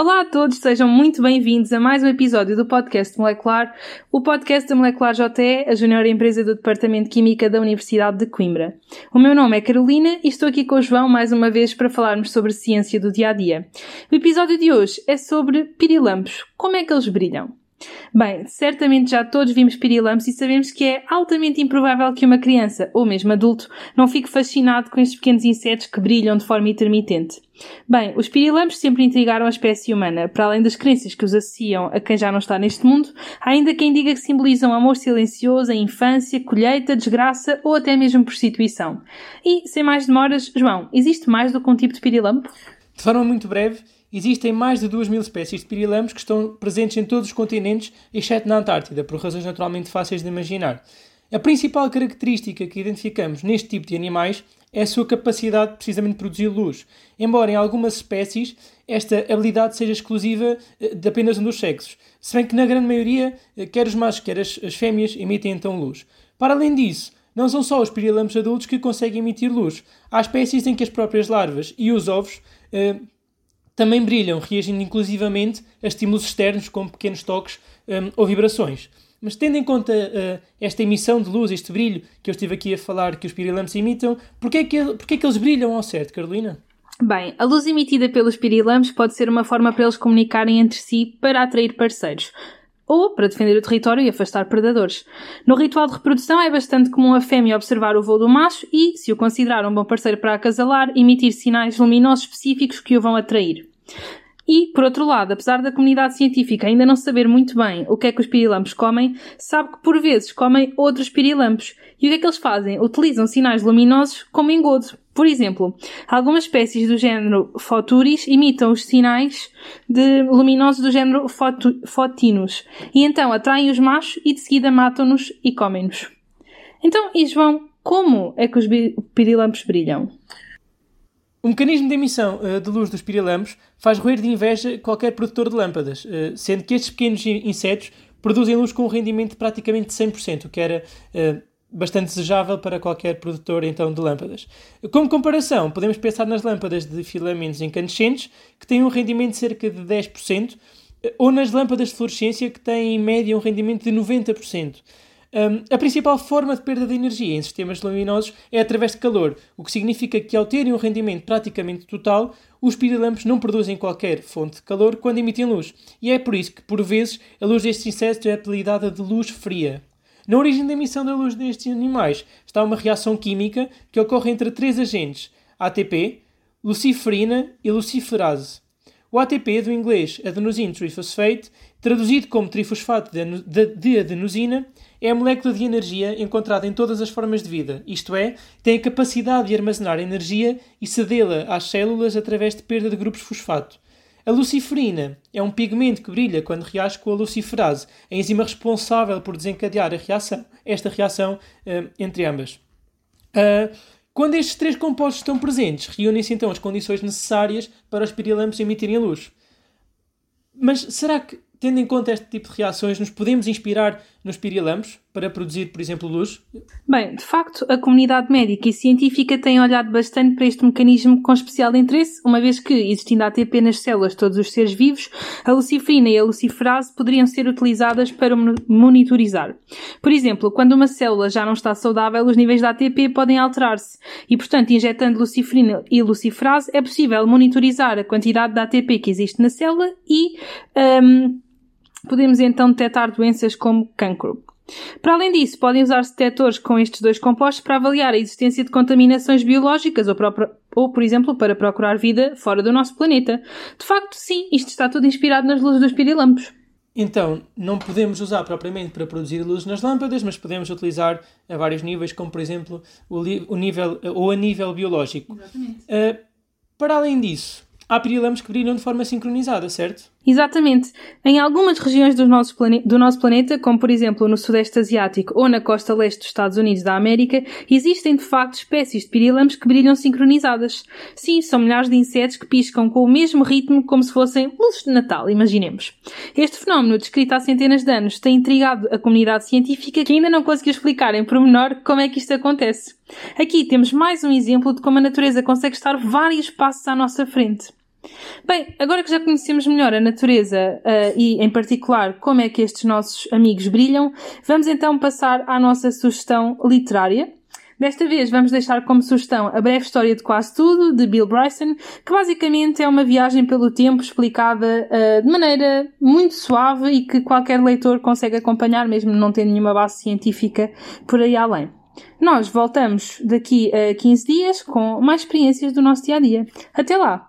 Olá a todos, sejam muito bem-vindos a mais um episódio do podcast Molecular, o podcast da Molecular JE, a junior empresa do Departamento de Química da Universidade de Coimbra. O meu nome é Carolina e estou aqui com o João mais uma vez para falarmos sobre ciência do dia a dia. O episódio de hoje é sobre pirilampos. Como é que eles brilham? Bem, certamente já todos vimos pirilampos e sabemos que é altamente improvável que uma criança, ou mesmo adulto, não fique fascinado com estes pequenos insetos que brilham de forma intermitente. Bem, os pirilampos sempre intrigaram a espécie humana. Para além das crenças que os associam a quem já não está neste mundo, há ainda quem diga que simbolizam amor silencioso, a infância, colheita, desgraça ou até mesmo prostituição. E, sem mais demoras, João, existe mais do que um tipo de pirilampo? De forma muito breve, existem mais de 2 mil espécies de pirilampos que estão presentes em todos os continentes, exceto na Antártida, por razões naturalmente fáceis de imaginar. A principal característica que identificamos neste tipo de animais é a sua capacidade precisamente de produzir luz, embora em algumas espécies esta habilidade seja exclusiva eh, de apenas um dos sexos, se bem que na grande maioria, eh, quer os machos, quer as, as fêmeas emitem então luz. Para além disso, não são só os pirilampos adultos que conseguem emitir luz. Há espécies em que as próprias larvas e os ovos eh, também brilham, reagindo inclusivamente a estímulos externos, como pequenos toques um, ou vibrações. Mas tendo em conta uh, esta emissão de luz, este brilho que eu estive aqui a falar que os pirilampos imitam, porquê que, porquê que eles brilham ao certo, Carolina? Bem, a luz emitida pelos pirilampos pode ser uma forma para eles comunicarem entre si para atrair parceiros ou para defender o território e afastar predadores. No ritual de reprodução é bastante comum a fêmea observar o voo do macho e, se o considerar um bom parceiro para acasalar, emitir sinais luminosos específicos que o vão atrair. E, por outro lado, apesar da comunidade científica ainda não saber muito bem o que é que os pirilampos comem, sabe que por vezes comem outros pirilampos. E o que é que eles fazem? Utilizam sinais luminosos como engodo. Por exemplo, algumas espécies do género Photuris imitam os sinais de luminosos do género Photu Photinus e então atraem os machos e de seguida matam-nos e comem-nos. Então, e João, como é que os pirilampos brilham? O mecanismo de emissão uh, de luz dos pirilampos faz roer de inveja qualquer produtor de lâmpadas, uh, sendo que estes pequenos insetos produzem luz com um rendimento de praticamente 100%, o que era uh, bastante desejável para qualquer produtor então de lâmpadas. Como comparação, podemos pensar nas lâmpadas de filamentos incandescentes, que têm um rendimento de cerca de 10%, ou nas lâmpadas de fluorescência, que têm em média um rendimento de 90%. Um, a principal forma de perda de energia em sistemas luminosos é através de calor, o que significa que, ao terem um rendimento praticamente total, os pirilampos não produzem qualquer fonte de calor quando emitem luz. E é por isso que, por vezes, a luz destes insetos é apelidada de luz fria. Na origem da emissão da luz destes animais está uma reação química que ocorre entre três agentes: ATP, luciferina e luciferase. O ATP, do inglês adenosine trifosfate, traduzido como trifosfato de adenosina, é a molécula de energia encontrada em todas as formas de vida, isto é, tem a capacidade de armazenar energia e cedê-la às células através de perda de grupos fosfato. A luciferina é um pigmento que brilha quando reage com a luciferase, a enzima responsável por desencadear reação, esta reação uh, entre ambas. Uh, quando estes três compostos estão presentes, reúnem-se então as condições necessárias para os pirilampos emitirem luz. Mas será que tendo em conta este tipo de reações, nos podemos inspirar nos pirilampos para produzir, por exemplo, luz? Bem, de facto, a comunidade médica e científica tem olhado bastante para este mecanismo com especial interesse, uma vez que, existindo ATP nas células de todos os seres vivos, a luciferina e a luciferase poderiam ser utilizadas para monitorizar. Por exemplo, quando uma célula já não está saudável, os níveis de ATP podem alterar-se e, portanto, injetando luciferina e luciferase, é possível monitorizar a quantidade de ATP que existe na célula e um, podemos então detectar doenças como cancro. Para além disso, podem usar-se detectores com estes dois compostos para avaliar a existência de contaminações biológicas ou, ou, por exemplo, para procurar vida fora do nosso planeta. De facto, sim, isto está tudo inspirado nas luzes dos pirilampos. Então, não podemos usar propriamente para produzir luz nas lâmpadas, mas podemos utilizar a vários níveis, como por exemplo o, o nível ou a nível biológico. Exatamente. Uh, para além disso, há pirilampos que brilham de forma sincronizada, certo? Exatamente. Em algumas regiões do nosso, do nosso, planeta, como por exemplo no Sudeste Asiático ou na costa leste dos Estados Unidos da América, existem de facto espécies de pirilampos que brilham sincronizadas. Sim, são milhares de insetos que piscam com o mesmo ritmo como se fossem luzes de Natal, imaginemos. Este fenómeno, descrito há centenas de anos, tem intrigado a comunidade científica que ainda não conseguiu explicar em pormenor como é que isto acontece. Aqui temos mais um exemplo de como a natureza consegue estar vários passos à nossa frente. Bem, agora que já conhecemos melhor a natureza uh, e, em particular, como é que estes nossos amigos brilham, vamos então passar à nossa sugestão literária. Desta vez vamos deixar como sugestão a breve história de quase tudo, de Bill Bryson, que basicamente é uma viagem pelo tempo explicada uh, de maneira muito suave e que qualquer leitor consegue acompanhar, mesmo não tendo nenhuma base científica por aí além. Nós voltamos daqui a 15 dias com mais experiências do nosso dia a dia. Até lá!